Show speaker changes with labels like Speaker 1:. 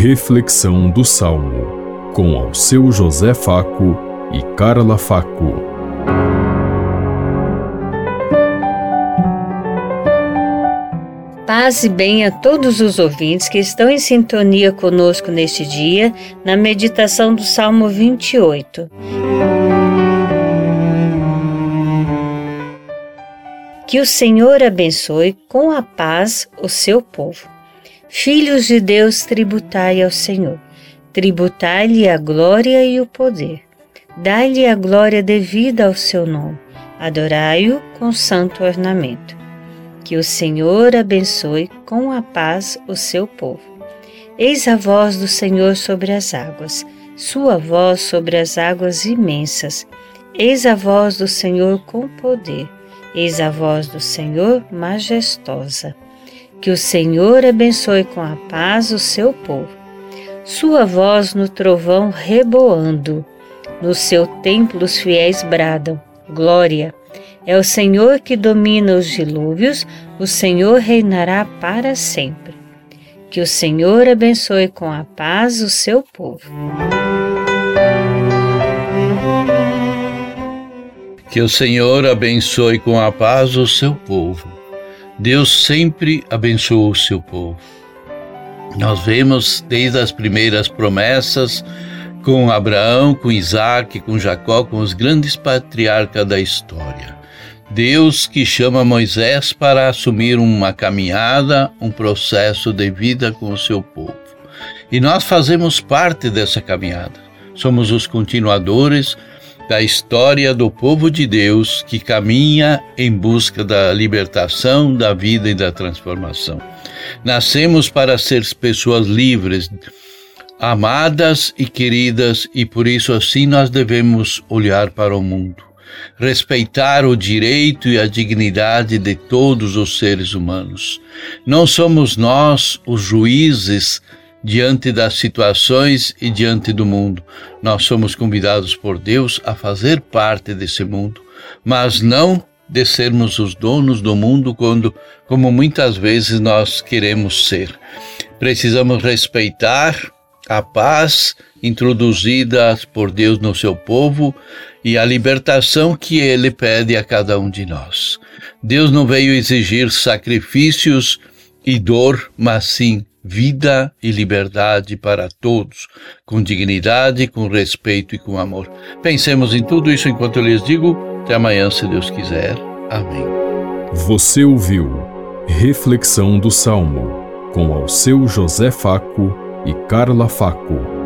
Speaker 1: Reflexão do Salmo, com ao seu José Faco e Carla Faco.
Speaker 2: Paz e bem a todos os ouvintes que estão em sintonia conosco neste dia, na meditação do Salmo 28. Que o Senhor abençoe com a paz o seu povo. Filhos de Deus, tributai ao Senhor. Tributai-lhe a glória e o poder. Dai-lhe a glória devida ao seu nome. Adorai-o com santo ornamento. Que o Senhor abençoe com a paz o seu povo. Eis a voz do Senhor sobre as águas, sua voz sobre as águas imensas. Eis a voz do Senhor com poder Eis a voz do Senhor majestosa. Que o Senhor abençoe com a paz o seu povo. Sua voz no trovão reboando. No seu templo os fiéis bradam: Glória! É o Senhor que domina os dilúvios, o Senhor reinará para sempre. Que o Senhor abençoe com a paz o seu povo.
Speaker 3: Que o Senhor abençoe com a paz o seu povo. Deus sempre abençoa o seu povo. Nós vemos desde as primeiras promessas com Abraão, com Isaac, com Jacó, com os grandes patriarcas da história. Deus que chama Moisés para assumir uma caminhada, um processo de vida com o seu povo. E nós fazemos parte dessa caminhada. Somos os continuadores da história do povo de Deus que caminha em busca da libertação, da vida e da transformação. Nascemos para ser pessoas livres, amadas e queridas, e por isso assim nós devemos olhar para o mundo, respeitar o direito e a dignidade de todos os seres humanos. Não somos nós os juízes diante das situações e diante do mundo. Nós somos convidados por Deus a fazer parte desse mundo, mas não de sermos os donos do mundo quando, como muitas vezes nós queremos ser. Precisamos respeitar a paz introduzida por Deus no seu povo e a libertação que ele pede a cada um de nós. Deus não veio exigir sacrifícios e dor, mas sim vida e liberdade para todos, com dignidade, com respeito e com amor. Pensemos em tudo isso enquanto eu lhes digo. Até amanhã, se Deus quiser. Amém.
Speaker 1: Você ouviu Reflexão do Salmo com ao seu José Faco e Carla Faco.